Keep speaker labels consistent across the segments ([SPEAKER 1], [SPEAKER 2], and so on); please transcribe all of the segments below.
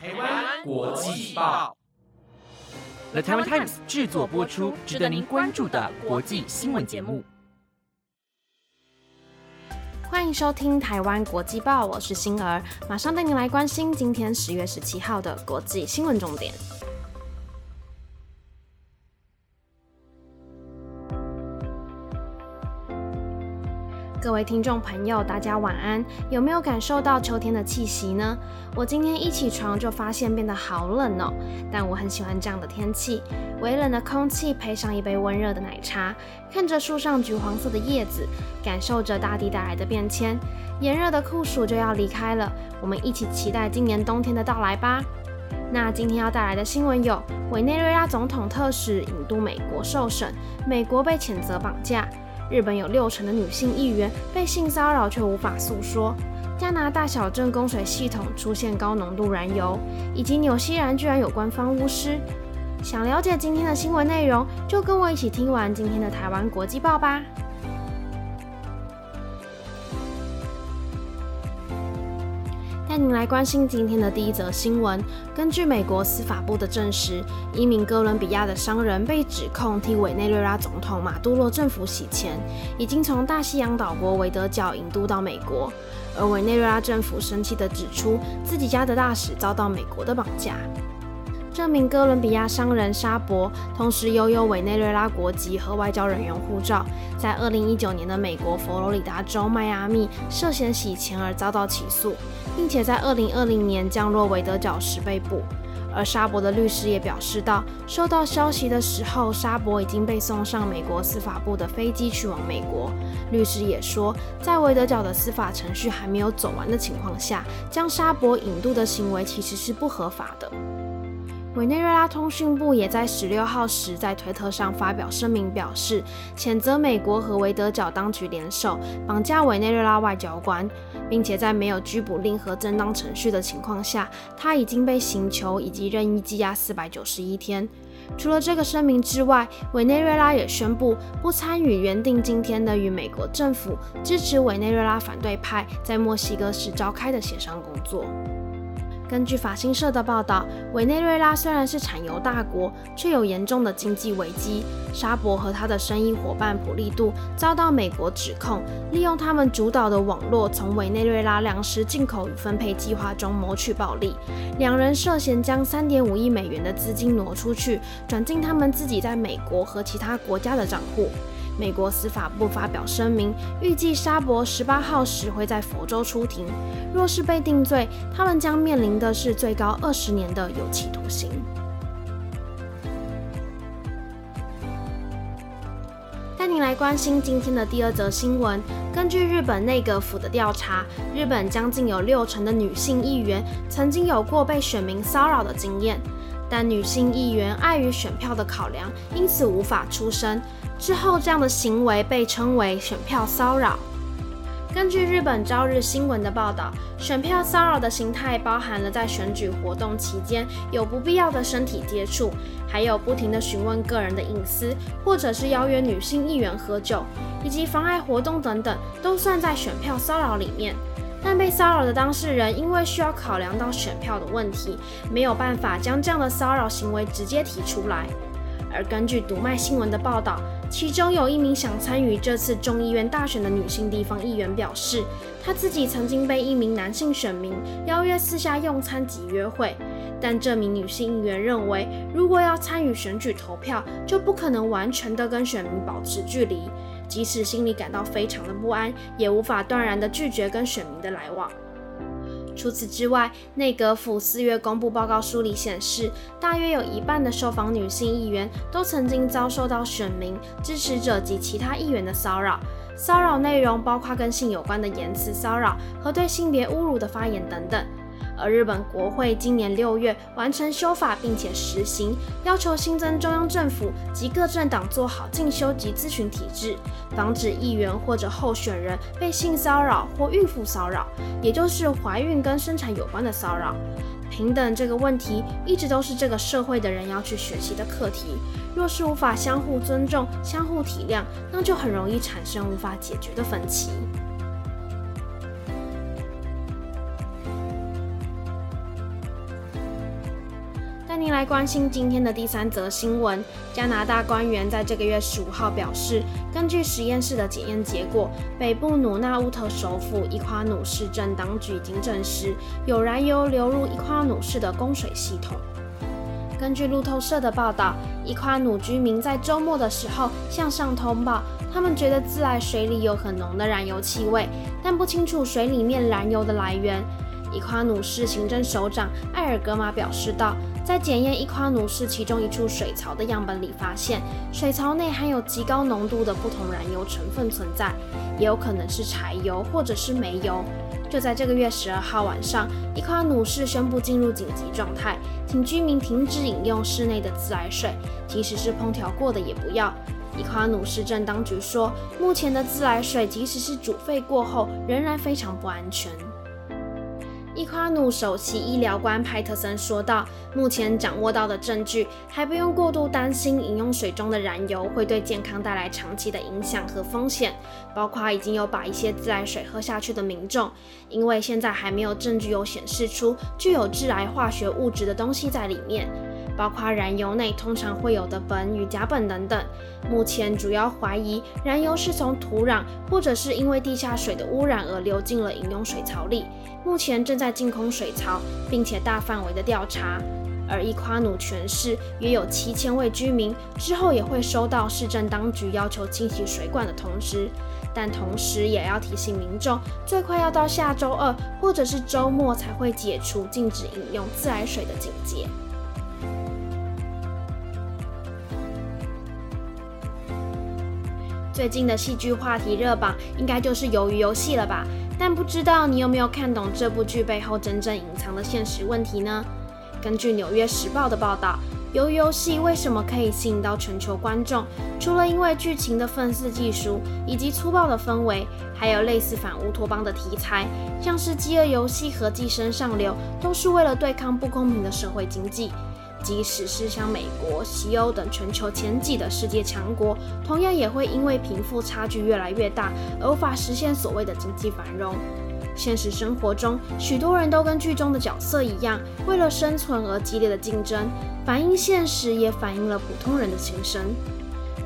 [SPEAKER 1] 台湾国际报
[SPEAKER 2] ，The Taiwan Times 制作播出，值得您关注的国际新闻节目。
[SPEAKER 3] 欢迎收听台湾国际报，我是星儿，马上带您来关心今天十月十七号的国际新闻重点。各位听众朋友，大家晚安。有没有感受到秋天的气息呢？我今天一起床就发现变得好冷哦，但我很喜欢这样的天气。微冷的空气配上一杯温热的奶茶，看着树上橘黄色的叶子，感受着大地带来的变迁。炎热的酷暑就要离开了，我们一起期待今年冬天的到来吧。那今天要带来的新闻有：委内瑞拉总统特使引渡美国受审，美国被谴责绑架。日本有六成的女性议员被性骚扰却无法诉说，加拿大小镇供水系统出现高浓度燃油，以及纽西兰居然有官方巫师。想了解今天的新闻内容，就跟我一起听完今天的台湾国际报吧。您来关心今天的第一则新闻。根据美国司法部的证实，一名哥伦比亚的商人被指控替委内瑞拉总统马杜罗政府洗钱，已经从大西洋岛国韦德角引渡到美国。而委内瑞拉政府生气地指出，自己家的大使遭到美国的绑架。这名哥伦比亚商人沙博，同时拥有委内瑞拉国籍和外交人员护照，在2019年的美国佛罗里达州迈阿密涉嫌洗钱而遭到起诉，并且在2020年降落维德角时被捕。而沙博的律师也表示到，收到消息的时候，沙博已经被送上美国司法部的飞机去往美国。律师也说，在维德角的司法程序还没有走完的情况下，将沙博引渡的行为其实是不合法的。委内瑞拉通讯部也在十六号时在推特上发表声明，表示谴责美国和维德角当局联手绑架委内瑞拉外交官，并且在没有拘捕令和正当程序的情况下，他已经被刑求以及任意羁押四百九十一天。除了这个声明之外，委内瑞拉也宣布不参与原定今天的与美国政府支持委内瑞拉反对派在墨西哥市召开的协商工作。根据法新社的报道，委内瑞拉虽然是产油大国，却有严重的经济危机。沙博和他的生意伙伴普利杜遭到美国指控，利用他们主导的网络，从委内瑞拉粮食进口与分配计划中谋取暴利。两人涉嫌将3.5亿美元的资金挪出去，转进他们自己在美国和其他国家的账户。美国司法部发表声明，预计沙博十八号时会在佛州出庭。若是被定罪，他们将面临的是最高二十年的有期徒刑。带您来关心今天的第二则新闻。根据日本内阁府的调查，日本将近有六成的女性议员曾经有过被选民骚扰的经验，但女性议员碍于选票的考量，因此无法出声。之后，这样的行为被称为选票骚扰。根据日本朝日新闻的报道，选票骚扰的形态包含了在选举活动期间有不必要的身体接触，还有不停的询问个人的隐私，或者是邀约女性议员喝酒，以及妨碍活动等等，都算在选票骚扰里面。但被骚扰的当事人因为需要考量到选票的问题，没有办法将这样的骚扰行为直接提出来。而根据读卖新闻的报道，其中有一名想参与这次众议院大选的女性地方议员表示，她自己曾经被一名男性选民邀约私下用餐及约会，但这名女性议员认为，如果要参与选举投票，就不可能完全的跟选民保持距离，即使心里感到非常的不安，也无法断然的拒绝跟选民的来往。除此之外，内阁府四月公布报告书里显示，大约有一半的受访女性议员都曾经遭受到选民、支持者及其他议员的骚扰，骚扰内容包括跟性有关的言辞骚扰和对性别侮辱的发言等等。而日本国会今年六月完成修法，并且实行，要求新增中央政府及各政党做好进修及咨询体制，防止议员或者候选人被性骚扰或孕妇骚扰，也就是怀孕跟生产有关的骚扰。平等这个问题一直都是这个社会的人要去学习的课题。若是无法相互尊重、相互体谅，那就很容易产生无法解决的分歧。您来关心今天的第三则新闻。加拿大官员在这个月十五号表示，根据实验室的检验结果，北部努纳乌特首府伊夸努市镇当局已经证实有燃油流入伊夸努市的供水系统。根据路透社的报道，伊夸努居民在周末的时候向上通报，他们觉得自来水里有很浓的燃油气味，但不清楚水里面燃油的来源。伊夸努市行政首长艾尔格玛表示道，在检验伊夸努市其中一处水槽的样本里发现，水槽内含有极高浓度的不同燃油成分存在，也有可能是柴油或者是煤油。就在这个月十二号晚上，伊夸努市宣布进入紧急状态，请居民停止饮用室内的自来水，即使是烹调过的也不要。伊夸努市政当局说，目前的自来水即使是煮沸过后，仍然非常不安全。伊夸努首席医疗官派特森说道：“目前掌握到的证据还不用过度担心饮用水中的燃油会对健康带来长期的影响和风险，包括已经有把一些自来水喝下去的民众，因为现在还没有证据有显示出具有致癌化学物质的东西在里面。”包括燃油内通常会有的苯与甲苯等等。目前主要怀疑燃油是从土壤或者是因为地下水的污染而流进了饮用水槽里。目前正在净空水槽，并且大范围的调查。而伊夸努全市约有七千位居民，之后也会收到市政当局要求清洗水管的通知。但同时也要提醒民众，最快要到下周二或者是周末才会解除禁止饮用自来水的警戒。最近的戏剧话题热榜应该就是《鱿鱼游戏》了吧？但不知道你有没有看懂这部剧背后真正隐藏的现实问题呢？根据《纽约时报》的报道，《鱿鱼游戏》为什么可以吸引到全球观众？除了因为剧情的愤世嫉俗以及粗暴的氛围，还有类似反乌托邦的题材，像是《饥饿游戏》和《寄生上流》，都是为了对抗不公平的社会经济。即使是像美国、西欧等全球前几的世界强国，同样也会因为贫富差距越来越大而无法实现所谓的经济繁荣。现实生活中，许多人都跟剧中的角色一样，为了生存而激烈的竞争，反映现实也反映了普通人的心声。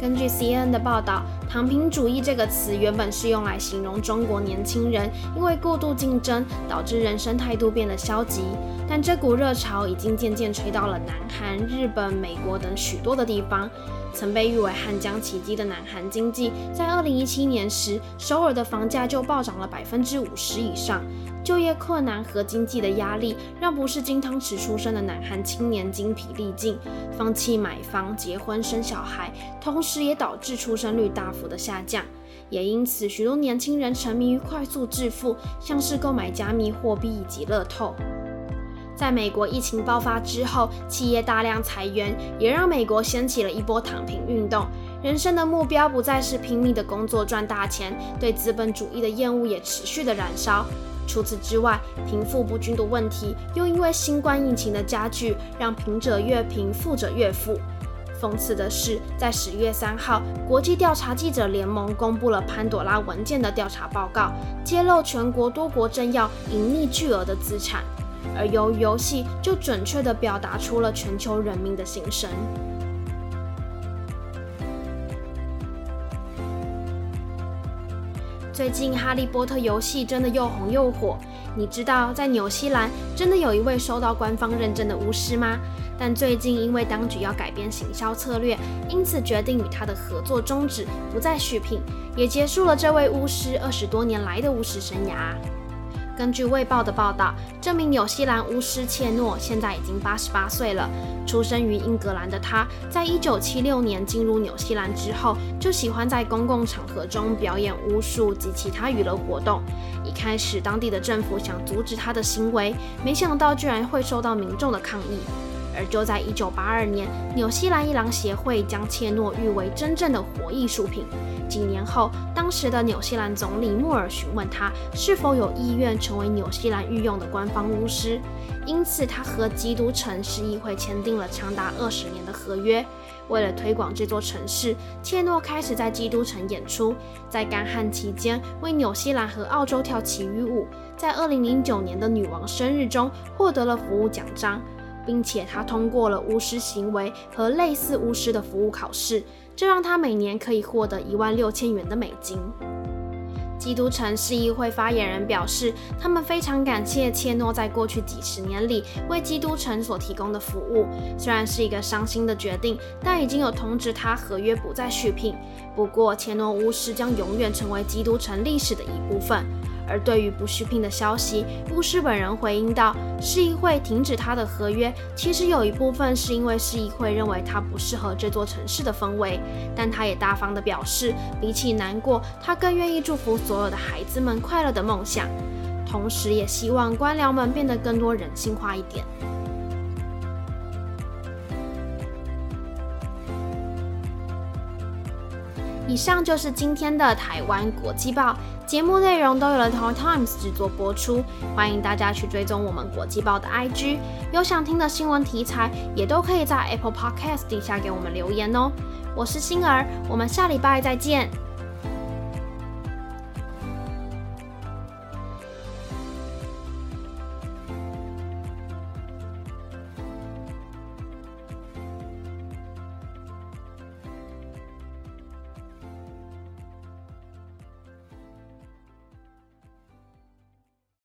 [SPEAKER 3] 根据 CNN 的报道，“躺平主义”这个词原本是用来形容中国年轻人因为过度竞争导致人生态度变得消极。但这股热潮已经渐渐吹到了南韩、日本、美国等许多的地方。曾被誉为汉江奇迹的南韩经济，在二零一七年时，首尔的房价就暴涨了百分之五十以上。就业困难和经济的压力，让不是金汤匙出身的南韩青年精疲力尽，放弃买房、结婚、生小孩，同时也导致出生率大幅的下降。也因此，许多年轻人沉迷于快速致富，像是购买加密货币以及乐透。在美国疫情爆发之后，企业大量裁员，也让美国掀起了一波躺平运动。人生的目标不再是拼命的工作赚大钱，对资本主义的厌恶也持续的燃烧。除此之外，贫富不均的问题又因为新冠疫情的加剧，让贫者越贫，富者越富。讽刺的是，在十月三号，国际调查记者联盟公布了潘朵拉文件的调查报告，揭露全国多国政要隐匿巨额的资产。而由游戏就准确地表达出了全球人民的心声。最近《哈利波特》游戏真的又红又火，你知道在纽西兰真的有一位收到官方认证的巫师吗？但最近因为当局要改变行销策略，因此决定与他的合作终止，不再续聘，也结束了这位巫师二十多年来的巫师生涯。根据《卫报》的报道，这名纽西兰巫师切诺现在已经八十八岁了。出生于英格兰的他，在一九七六年进入纽西兰之后，就喜欢在公共场合中表演巫术及其他娱乐活动。一开始，当地的政府想阻止他的行为，没想到居然会受到民众的抗议。而就在一九八二年，纽西兰一郎协会将切诺誉为真正的活艺术品。几年后，当时的纽西兰总理穆尔询问他是否有意愿成为纽西兰御用的官方巫师，因此他和基督城市议会签订了长达二十年的合约。为了推广这座城市，切诺开始在基督城演出，在干旱期间为纽西兰和澳洲跳奇遇舞，在二零零九年的女王生日中获得了服务奖章。并且他通过了巫师行为和类似巫师的服务考试，这让他每年可以获得一万六千元的美金。基督城市议会发言人表示，他们非常感谢切诺在过去几十年里为基督城所提供的服务。虽然是一个伤心的决定，但已经有通知他合约不再续聘。不过，切诺巫师将永远成为基督城历史的一部分。而对于不续聘的消息，巫师本人回应道：“市议会停止他的合约，其实有一部分是因为市议会认为他不适合这座城市的氛围。但他也大方地表示，比起难过，他更愿意祝福所有的孩子们快乐的梦想，同时也希望官僚们变得更多人性化一点。”以上就是今天的台湾国际报节目内容，都有了台湾 Times 制作播出。欢迎大家去追踪我们国际报的 IG，有想听的新闻题材，也都可以在 Apple Podcast 底下给我们留言哦。我是星儿，我们下礼拜再见。